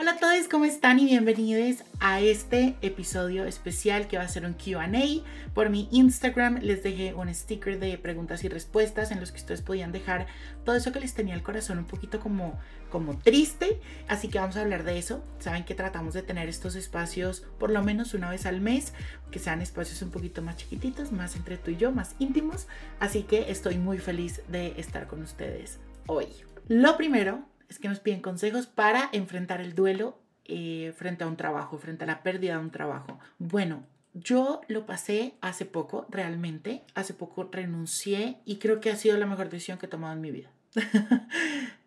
Hola a todos, ¿cómo están? Y bienvenidos a este episodio especial que va a ser un QA. Por mi Instagram les dejé un sticker de preguntas y respuestas en los que ustedes podían dejar todo eso que les tenía el corazón un poquito como, como triste. Así que vamos a hablar de eso. Saben que tratamos de tener estos espacios por lo menos una vez al mes, que sean espacios un poquito más chiquititos, más entre tú y yo, más íntimos. Así que estoy muy feliz de estar con ustedes hoy. Lo primero es que nos piden consejos para enfrentar el duelo eh, frente a un trabajo, frente a la pérdida de un trabajo. Bueno, yo lo pasé hace poco, realmente. Hace poco renuncié y creo que ha sido la mejor decisión que he tomado en mi vida.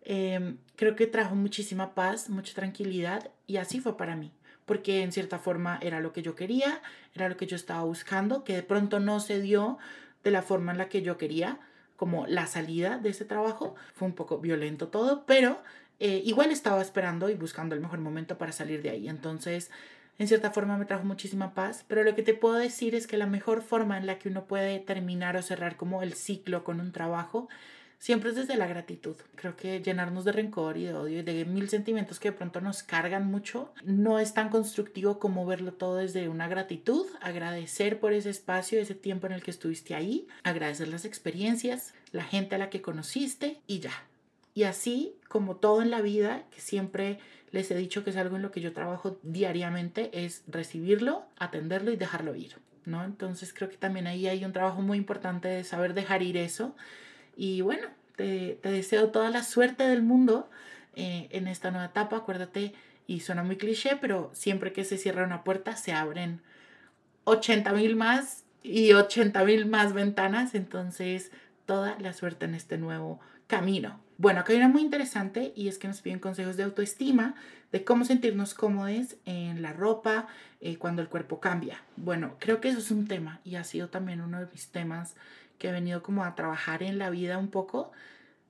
Em, creo que trajo muchísima paz, mucha tranquilidad y así fue para mí. Porque en cierta forma era lo que yo quería, era lo que yo estaba buscando, que de pronto no se dio de la forma en la que yo quería, como la salida de ese trabajo. Fue un poco violento todo, pero eh, igual estaba esperando y buscando el mejor momento para salir de ahí. Entonces, en cierta forma me trajo muchísima paz, pero lo que te puedo decir es que la mejor forma en la que uno puede terminar o cerrar como el ciclo con un trabajo siempre es desde la gratitud. Creo que llenarnos de rencor y de odio y de mil sentimientos que de pronto nos cargan mucho no es tan constructivo como verlo todo desde una gratitud, agradecer por ese espacio, ese tiempo en el que estuviste ahí, agradecer las experiencias, la gente a la que conociste y ya. Y así como todo en la vida, que siempre les he dicho que es algo en lo que yo trabajo diariamente, es recibirlo, atenderlo y dejarlo ir. ¿no? Entonces creo que también ahí hay un trabajo muy importante de saber dejar ir eso y bueno, te, deseo toda la suerte del mundo eh, en esta nueva etapa. Acuérdate, y suena muy cliché, pero siempre que se cierra una puerta se abren 80 mil más y 80 mil más ventanas. Entonces, toda la suerte en este nuevo camino. Bueno, acá hay una muy interesante y es que nos piden consejos de autoestima, de cómo sentirnos cómodos en la ropa eh, cuando el cuerpo cambia. Bueno, creo que eso es un tema y ha sido también uno de mis temas que he venido como a trabajar en la vida un poco,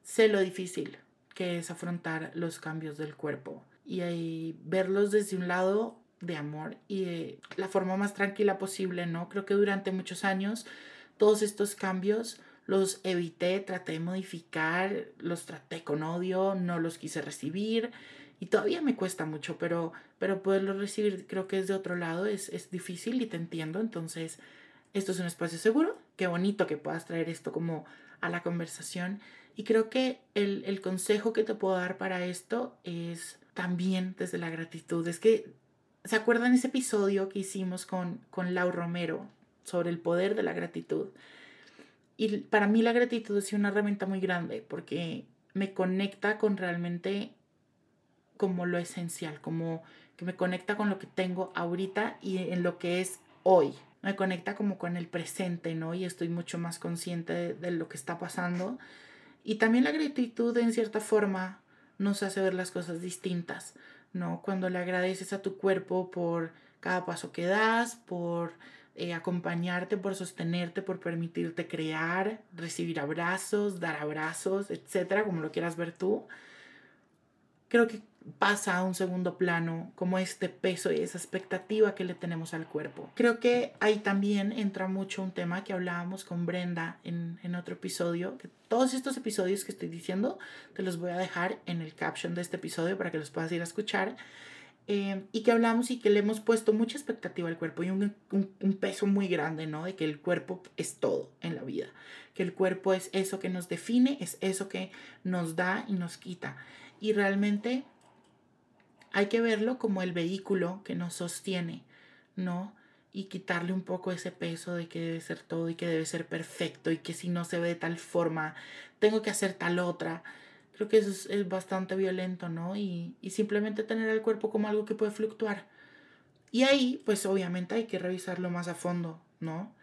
sé lo difícil que es afrontar los cambios del cuerpo y verlos desde un lado de amor y la forma más tranquila posible, ¿no? Creo que durante muchos años todos estos cambios los evité, traté de modificar, los traté con odio, no los quise recibir y todavía me cuesta mucho, pero, pero poderlos recibir creo que es de otro lado es, es difícil y te entiendo, entonces esto es un espacio seguro, qué bonito que puedas traer esto como a la conversación. Y creo que el, el consejo que te puedo dar para esto es también desde la gratitud. Es que, ¿se acuerdan ese episodio que hicimos con, con Lau Romero sobre el poder de la gratitud? Y para mí la gratitud es una herramienta muy grande porque me conecta con realmente como lo esencial, como que me conecta con lo que tengo ahorita y en lo que es hoy me conecta como con el presente, ¿no? Y estoy mucho más consciente de, lo que está pasando. Y también la gratitud, en cierta forma, nos hace ver las cosas distintas, ¿no? Cuando le agradeces a tu cuerpo por cada paso que das, por eh, acompañarte, por sostenerte, por permitirte crear, recibir abrazos, dar abrazos, etcétera, como lo quieras ver tú. Creo que pasa a un segundo plano como este peso y esa expectativa que le tenemos al cuerpo. Creo que ahí también entra mucho un tema que hablábamos con Brenda en, en otro episodio, que todos estos episodios que estoy diciendo te los voy a dejar en el caption de este episodio para que los puedas ir a escuchar. eh, y que hablamos y que le hemos puesto mucha expectativa al cuerpo y un, un, peso muy grande, ¿no? De que el cuerpo es todo en la vida, que el cuerpo es eso que nos define, es eso que nos da y nos quita. Y realmente hay que verlo como el vehículo que nos sostiene, ¿no? Y quitarle un poco ese peso de que debe ser todo y que debe ser perfecto y que si no se ve de tal forma, tengo que hacer tal otra. Creo que eso es, bastante violento, ¿no? Y, simplemente tener el cuerpo como algo que puede fluctuar. Y ahí, pues obviamente hay que revisarlo más a fondo, ¿no?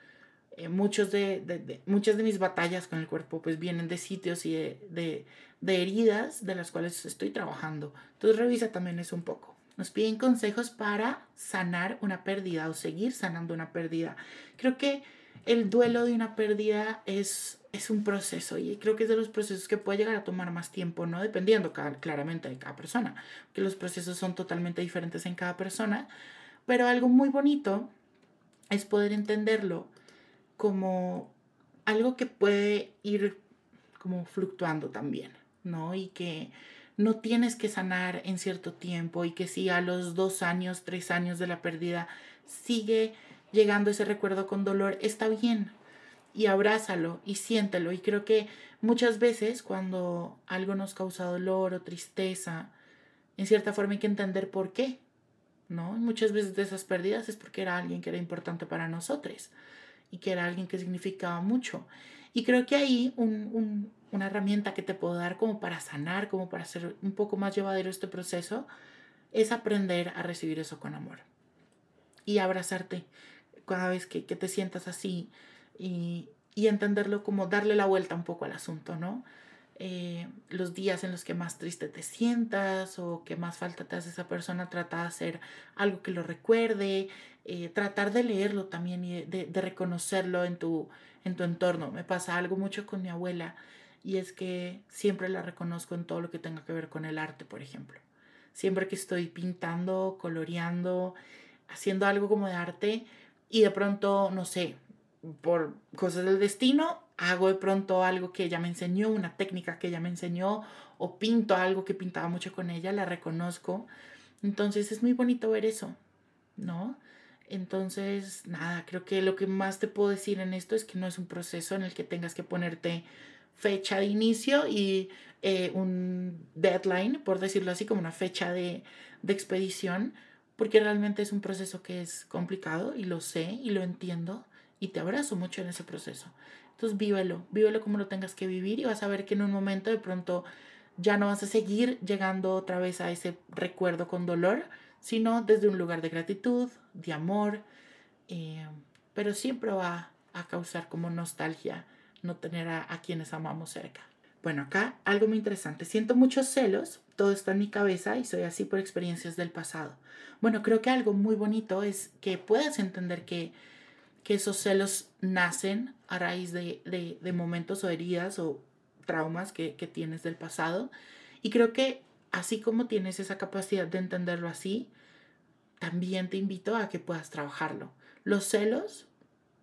Eh, muchos de, muchas de mis batallas con el cuerpo pues vienen de sitios y de, heridas de las cuales estoy trabajando. Entonces revisa también eso un poco. Nos piden consejos para sanar una pérdida o seguir sanando una pérdida. Creo que el duelo de una pérdida es, es un proceso y creo que es de los procesos que puede llegar a tomar más tiempo, ¿no? Dependiendo claramente de cada persona, que los procesos son totalmente diferentes en cada persona, pero algo muy bonito es poder entenderlo como algo que puede ir como fluctuando también, ¿no? Y que no tienes que sanar en cierto tiempo y que si a los dos años, tres años de la pérdida sigue llegando ese recuerdo con dolor, está bien. Y abrázalo y siéntelo. Y creo que muchas veces cuando algo nos causa dolor o tristeza, en cierta forma hay que entender por qué, ¿no? muchas veces de esas pérdidas es porque era alguien que era importante para nosotros y que era alguien que significaba mucho. Y creo que ahí una herramienta que te puedo dar como para sanar, como para hacer un poco más llevadero este proceso, es aprender a recibir eso con amor y abrazarte cada vez que, te sientas así y, y entenderlo como darle la vuelta un poco al asunto, ¿no? Eh, los días en los que más triste te sientas o que más falta te hace esa persona, trata de hacer algo que lo recuerde, eh, tratar de leerlo también y de, de, reconocerlo en tu, en tu entorno. Me pasa algo mucho con mi abuela y es que siempre la reconozco en todo lo que tenga que ver con el arte, por ejemplo. Siempre que estoy pintando, coloreando, haciendo algo como de arte y de pronto, no sé, por cosas del destino, hago de pronto algo que ella me enseñó, una técnica que ella me enseñó, o pinto algo que pintaba mucho con ella, la reconozco. Entonces es muy bonito ver eso, ¿no? Entonces, nada, creo que lo que más te puedo decir en esto es que no es un proceso en el que tengas que ponerte fecha de inicio y eh, un deadline, por decirlo así, como una fecha de, de expedición, porque realmente es un proceso que es complicado y lo sé y lo entiendo y te abrazo mucho en ese proceso. Entonces vívelo, vívelo como lo tengas que vivir y vas a ver que en un momento de pronto ya no vas a seguir llegando otra vez a ese recuerdo con dolor, sino desde un lugar de gratitud, de amor, eh, pero siempre va a causar como nostalgia no tener a, a quienes amamos cerca. Bueno, acá algo muy interesante. Siento muchos celos, todo está en mi cabeza y soy así por experiencias del pasado. Bueno, creo que algo muy bonito es que puedas entender que que esos celos nacen a raíz de, momentos o heridas o traumas que, tienes del pasado. Y creo que así como tienes esa capacidad de entenderlo así, también te invito a que puedas trabajarlo. Los celos,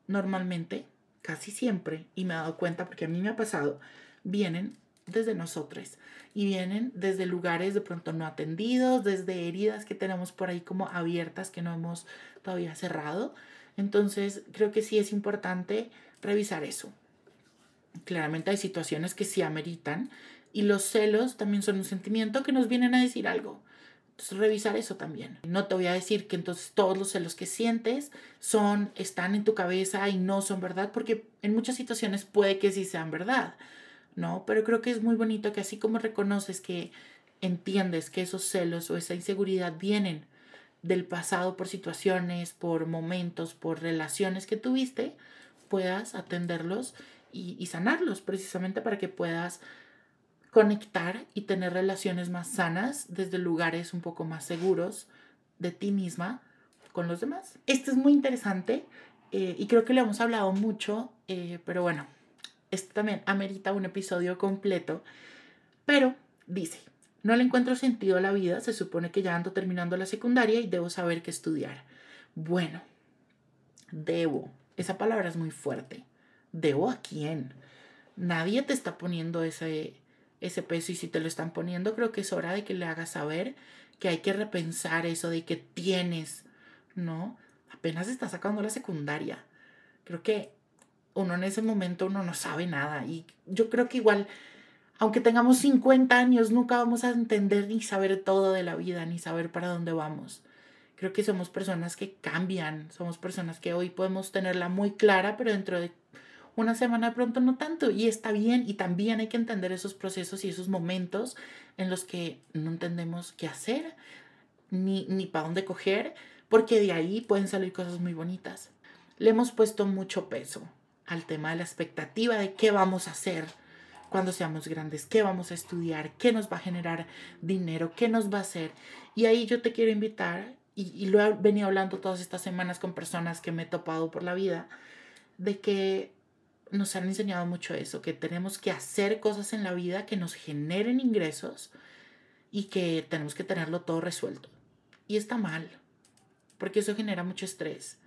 normalmente, casi siempre, y me he dado cuenta porque a mí me ha pasado, vienen desde nosotros y vienen desde lugares de pronto no atendidos, desde heridas que tenemos por ahí como abiertas que no hemos todavía cerrado. Entonces, creo que sí es importante revisar eso. Claramente hay situaciones que sí ameritan y los celos también son un sentimiento que nos vienen a decir algo. Entonces, revisar eso también. No te voy a decir que entonces todos los celos que sientes son, están en tu cabeza y no son verdad, porque en muchas situaciones puede que sí sean verdad, ¿no? Pero creo que es muy bonito que así como reconoces que entiendes que esos celos o esa inseguridad vienen del pasado por situaciones, por momentos, por relaciones que tuviste, puedas atenderlos y, sanarlos precisamente para que puedas conectar y tener relaciones más sanas desde lugares un poco más seguros de ti misma con los demás. Esto es muy interesante eh, y creo que le hemos hablado mucho, eh, pero bueno, esto también amerita un episodio completo. Pero dice, no le encuentro sentido a la vida, se supone que ya ando terminando la secundaria y debo saber qué estudiar. Bueno, debo. Esa palabra es muy fuerte. ¿Debo a quién? Nadie te está poniendo ese, ese peso y si te lo están poniendo creo que es hora de que le hagas saber que hay que repensar eso de que tienes, ¿no? Apenas está sacando la secundaria. Creo que uno en ese momento uno no sabe nada y yo creo que igual aunque tengamos 50 años, nunca vamos a entender ni saber todo de la vida, ni saber para dónde vamos. Creo que somos personas que cambian, somos personas que hoy podemos tenerla muy clara, pero dentro de una semana pronto no tanto. Y está bien, y también hay que entender esos procesos y esos momentos en los que no entendemos qué hacer, ni, ni para dónde coger, porque de ahí pueden salir cosas muy bonitas. Le hemos puesto mucho peso al tema de la expectativa de qué vamos a hacer cuando seamos grandes, qué vamos a estudiar, qué nos va a generar dinero, qué nos va a hacer. Y ahí yo te quiero invitar, y, lo he venido hablando todas estas semanas con personas que me he topado por la vida, de que nos han enseñado mucho eso, que tenemos que hacer cosas en la vida que nos generen ingresos y que tenemos que tenerlo todo resuelto. Y está mal, porque eso genera mucho estrés.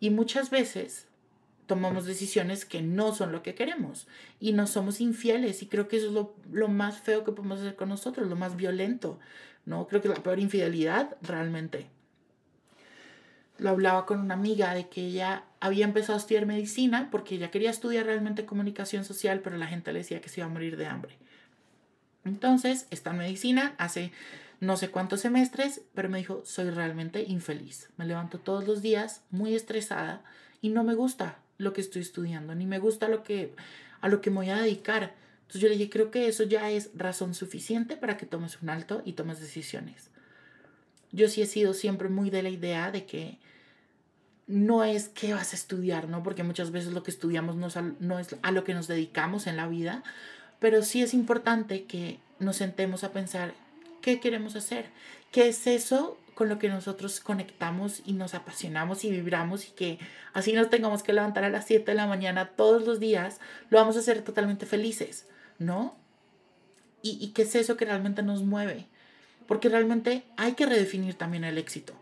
Y muchas veces tomamos decisiones que no son lo que queremos y no somos infieles y creo que eso es lo, lo, más feo que podemos hacer con nosotros, lo más violento, ¿no? Creo que la peor infidelidad realmente. Lo hablaba con una amiga de que ella había empezado a estudiar medicina porque ella quería estudiar realmente comunicación social, pero la gente le decía que se iba a morir de hambre. Entonces, está en medicina, hace no sé cuántos semestres, pero me dijo, soy realmente infeliz. Me levanto todos los días muy estresada y no me gusta lo que estoy estudiando, ni me gusta lo que, a lo que me voy a dedicar. Entonces yo le dije, creo que eso ya es razón suficiente para que tomes un alto y tomes decisiones. Yo sí he sido siempre muy de la idea de que no es qué vas a estudiar, ¿no? Porque muchas veces lo que estudiamos no es, a, no es a lo que nos dedicamos en la vida, pero sí es importante que nos sentemos a pensar qué queremos hacer, qué es eso con lo que nosotros conectamos y nos apasionamos y vibramos y que así nos tengamos que levantar a las 7 de la mañana todos los días, lo vamos a hacer totalmente felices, ¿no? Y, y qué es eso que realmente nos mueve. Porque realmente hay que redefinir también el éxito.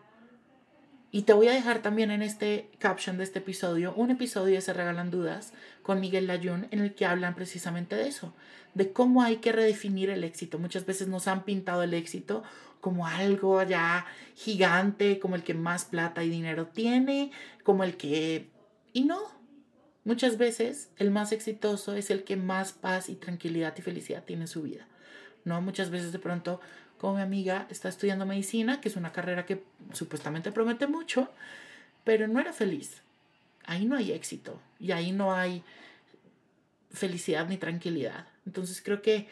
Y te voy a dejar también en este caption de este episodio un episodio de Se Regalan Dudas con Miguel Layún en el que hablan precisamente de eso, de cómo hay que redefinir el éxito. Muchas veces nos han pintado el éxito como algo ya gigante, como el que más plata y dinero tiene, como el que... Y no, muchas veces el más exitoso es el que más paz y tranquilidad y felicidad tiene en su vida. ¿no? Muchas veces de pronto como mi amiga está estudiando medicina, que es una carrera que supuestamente promete mucho, pero no era feliz. Ahí no hay éxito y ahí no hay felicidad ni tranquilidad. Entonces creo que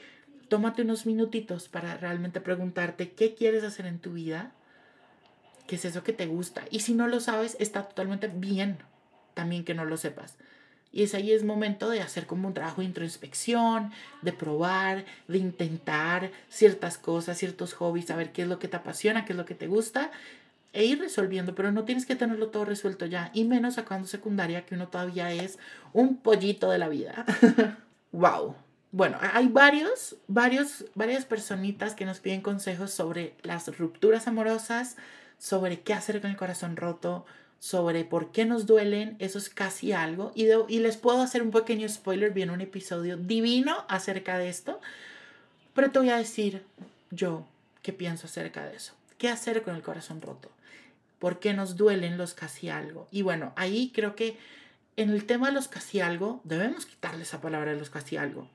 tómate unos minutitos para realmente preguntarte qué quieres hacer en tu vida, qué es eso que te gusta. Y si no lo sabes, está totalmente bien también que no lo sepas. Y es ahí es momento de hacer como un trabajo de introspección, de probar, de intentar ciertas cosas, ciertos hobbies, saber qué es lo que te apasiona, qué es lo que te gusta e ir resolviendo, pero no tienes que tenerlo todo resuelto ya, y menos sacando secundaria que uno todavía es un pollito de la vida. wow. Bueno, hay varios, varios, varias personitas que nos piden consejos sobre las rupturas amorosas, sobre qué hacer con el corazón roto, sobre por qué nos duelen, eso es casi algo. Y, y les puedo hacer un pequeño spoiler, viene un episodio divino acerca de esto, pero te voy a decir yo qué pienso acerca de eso. ¿Qué hacer con el corazón roto? ¿Por qué nos duelen los casi algo? Y bueno, ahí creo que en el tema de los casi algo, debemos quitarle esa palabra de los casi algo.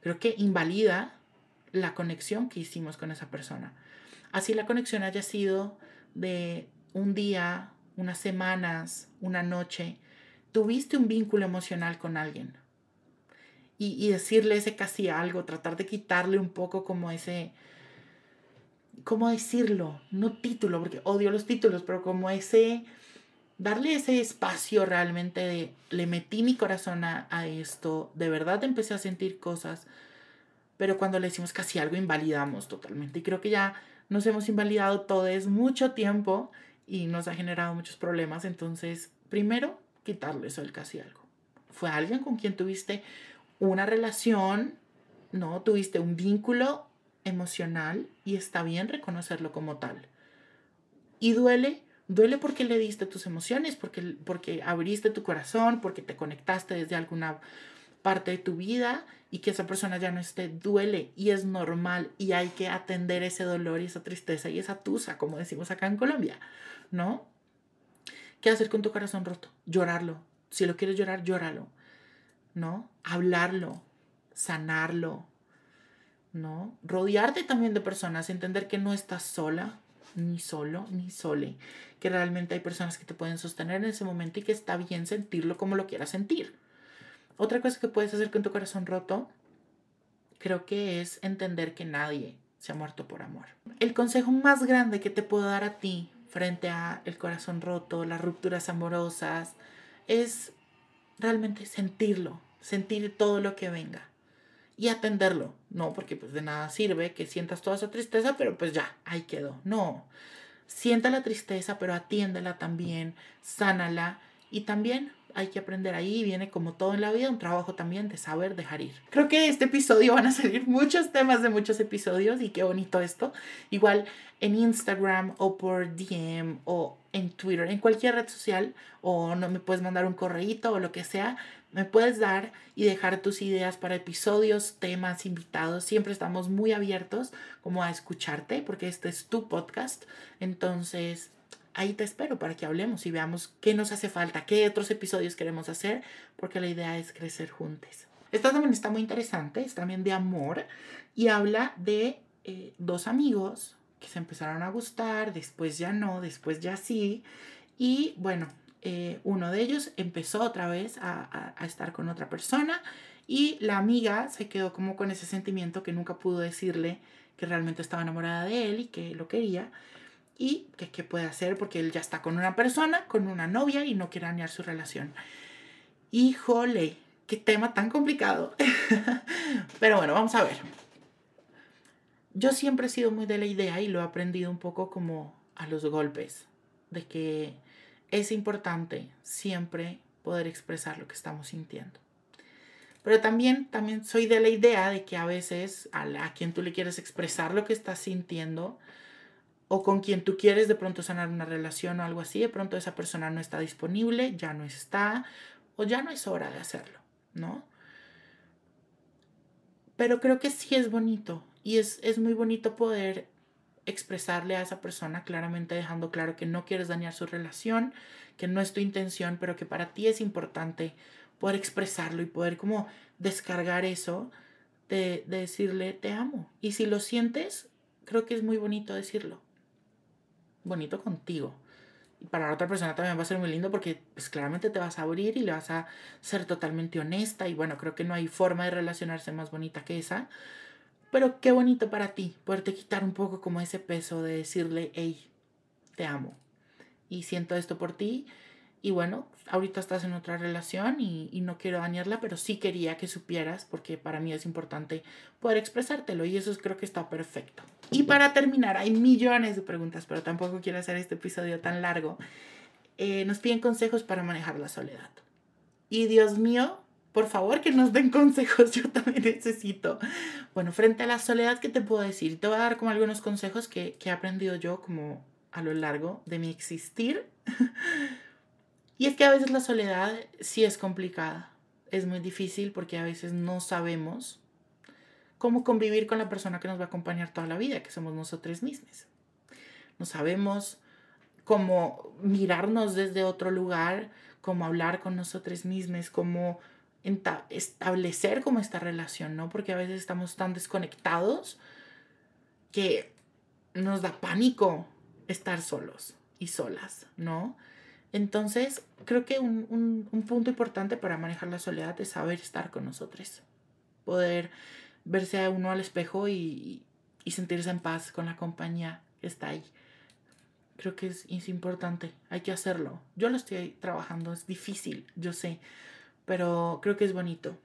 Creo que invalida la conexión que hicimos con esa persona. Así la conexión haya sido de un día, unas semanas, una noche, tuviste un vínculo emocional con alguien. Y, decirle ese casi algo, tratar de quitarle un poco como ese, ¿cómo decirlo? No título, porque odio los títulos, pero como ese, darle ese espacio realmente de, le metí mi corazón a, a esto, de verdad empecé a sentir cosas, pero cuando le decimos casi algo invalidamos totalmente. Y creo que ya nos hemos invalidado todo es mucho tiempo y nos ha generado muchos problemas. Entonces, primero, quitarle eso del casi algo. Fue alguien con quien tuviste una relación, ¿no? Tuviste un vínculo emocional y está bien reconocerlo como tal. Y duele, duele porque le diste tus emociones, porque, porque abriste tu corazón, porque te conectaste desde alguna parte de tu vida y que esa persona ya no esté, duele y es normal y hay que atender ese dolor y esa tristeza y esa tusa, como decimos acá en Colombia, ¿no? ¿Qué hacer con tu corazón roto? Llorarlo. Si lo quieres llorar, llóralo, ¿no? Hablarlo, sanarlo, ¿no? Rodearte también de personas, entender que no estás sola, ni solo, ni sole, que realmente hay personas que te pueden sostener en ese momento y que está bien sentirlo como lo quieras sentir. Otra cosa que puedes hacer con tu corazón roto, creo que es entender que nadie se ha muerto por amor. El consejo más grande que te puedo dar a ti frente a el corazón roto, las rupturas amorosas, es realmente sentirlo, sentir todo lo que venga y atenderlo. No, porque pues de nada sirve que sientas toda esa tristeza, pero pues ya, ahí quedó. No, sienta la tristeza, pero atiéndela también, sánala y también hay que aprender ahí, viene como todo en la vida, un trabajo también de saber dejar ir. Creo que este episodio van a salir muchos temas de muchos episodios y qué bonito esto. Igual en Instagram o por DM o en Twitter, en cualquier red social o no me puedes mandar un correíto o lo que sea, me puedes dar y dejar tus ideas para episodios, temas, invitados. Siempre estamos muy abiertos como a escucharte porque este es tu podcast. Entonces, ahí te espero para que hablemos y veamos qué nos hace falta, qué otros episodios queremos hacer, porque la idea es crecer juntos. Esta también está muy interesante, es también de amor y habla de eh, dos amigos que se empezaron a gustar, después ya no, después ya sí. Y bueno, eh, uno de ellos empezó otra vez a, a, estar con otra persona y la amiga se quedó como con ese sentimiento que nunca pudo decirle que realmente estaba enamorada de él y que lo quería y que qué puede hacer porque él ya está con una persona, con una novia y no quiere dañar su relación. Híjole, qué tema tan complicado. Pero bueno, vamos a ver. Yo siempre he sido muy de la idea y lo he aprendido un poco como a los golpes, de que es importante siempre poder expresar lo que estamos sintiendo. Pero también, también soy de la idea de que a veces a, a quien tú le quieres expresar lo que estás sintiendo o con quien tú quieres de pronto sanar una relación o algo así, de pronto esa persona no está disponible, ya no está o ya no es hora de hacerlo, ¿no? Pero creo que sí es bonito y es, es muy bonito poder expresarle a esa persona claramente dejando claro que no quieres dañar su relación, que no es tu intención, pero que para ti es importante poder expresarlo y poder como descargar eso de, de decirle te amo. Y si lo sientes, creo que es muy bonito decirlo. Bonito contigo. Y para la otra persona también va a ser muy lindo porque pues claramente te vas a abrir y le vas a ser totalmente honesta y bueno, creo que no hay forma de relacionarse más bonita que esa. Pero qué bonito para ti poderte quitar un poco como ese peso de decirle, hey, te amo y siento esto por ti. Y bueno, ahorita estás en otra relación y, y, no quiero dañarla, pero sí quería que supieras porque para mí es importante poder expresártelo y eso creo que está perfecto. Y para terminar, hay millones de preguntas, pero tampoco quiero hacer este episodio tan largo. Eh, nos piden consejos para manejar la soledad. Y Dios mío, por favor que nos den consejos, yo también necesito. Bueno, frente a la soledad, ¿qué te puedo decir? Te voy a dar como algunos consejos que, que he aprendido yo como a lo largo de mi existir. y es que a veces la soledad sí es complicada, es muy difícil porque a veces no sabemos cómo convivir con la persona que nos va a acompañar toda la vida, que somos nosotros mismos. No sabemos cómo mirarnos desde otro lugar, cómo hablar con nosotros mismos, cómo establecer como esta relación, ¿no? Porque a veces estamos tan desconectados que nos da pánico estar solos y solas, ¿no? Entonces, creo que un, un, un, punto importante para manejar la soledad es saber estar con nosotros, poder verse a uno al espejo y, y sentirse en paz con la compañía que está ahí. Creo que es, es importante, hay que hacerlo. Yo lo estoy trabajando, es difícil, yo sé, pero creo que es bonito.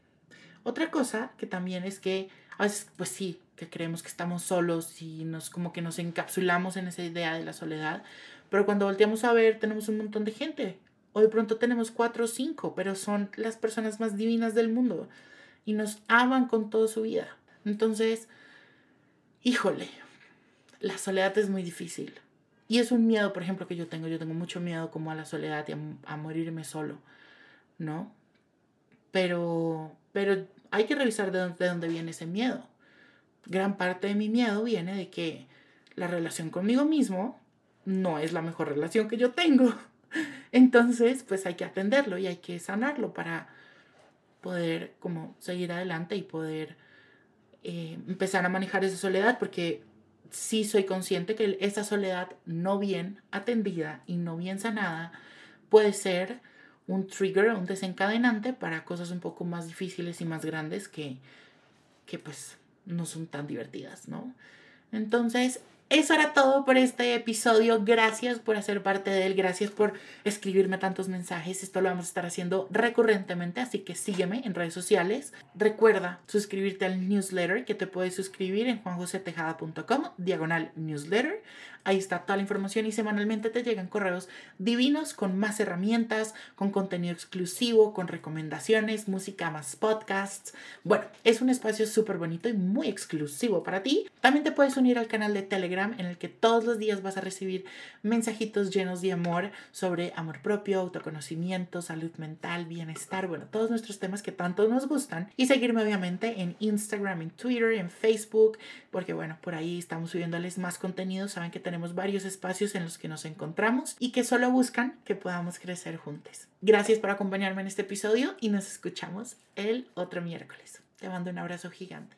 Otra cosa que también es que a veces, pues sí, que creemos que estamos solos y nos como que nos encapsulamos en esa idea de la soledad, pero cuando volteamos a ver tenemos un montón de gente. O de pronto tenemos cuatro o cinco, pero son las personas más divinas del mundo y nos aman con toda su vida. Entonces, híjole, la soledad es muy difícil. Y es un miedo, por ejemplo, que yo tengo. Yo tengo mucho miedo como a la soledad y a, a morirme solo, ¿no? pero, pero hay que revisar de dónde, de dónde viene ese miedo. Gran parte de mi miedo viene de que la relación conmigo mismo no es la mejor relación que yo tengo. Entonces, pues hay que atenderlo y hay que sanarlo para poder como seguir adelante y poder eh, empezar a manejar esa soledad, porque sí soy consciente que esa soledad no bien atendida y no bien sanada puede ser un trigger, un desencadenante para cosas un poco más difíciles y más grandes que, que pues no son tan divertidas, ¿no? Entonces, eso era todo por este episodio. Gracias por hacer parte de él. Gracias por escribirme tantos mensajes. Esto lo vamos a estar haciendo recurrentemente, así que sígueme en redes sociales. Recuerda suscribirte al newsletter que te puedes suscribir en juanjosetejada.com, diagonal newsletter. Ahí está toda la información y semanalmente te llegan correos divinos con más herramientas, con contenido exclusivo, con recomendaciones, música más podcasts. Bueno, es un espacio súper bonito y muy exclusivo para ti. También te puedes unir al canal de Telegram en el que todos los días vas a recibir mensajitos llenos de amor sobre amor propio, autoconocimiento, salud mental, bienestar, bueno, todos nuestros temas que tanto nos gustan. Y seguirme obviamente en Instagram, en Twitter, en Facebook, porque bueno, por ahí estamos subiéndoles más contenido. Saben que tenemos varios espacios en los que nos encontramos y que solo buscan que podamos crecer juntos. Gracias por acompañarme en este episodio y nos escuchamos el otro miércoles. Te mando un abrazo gigante.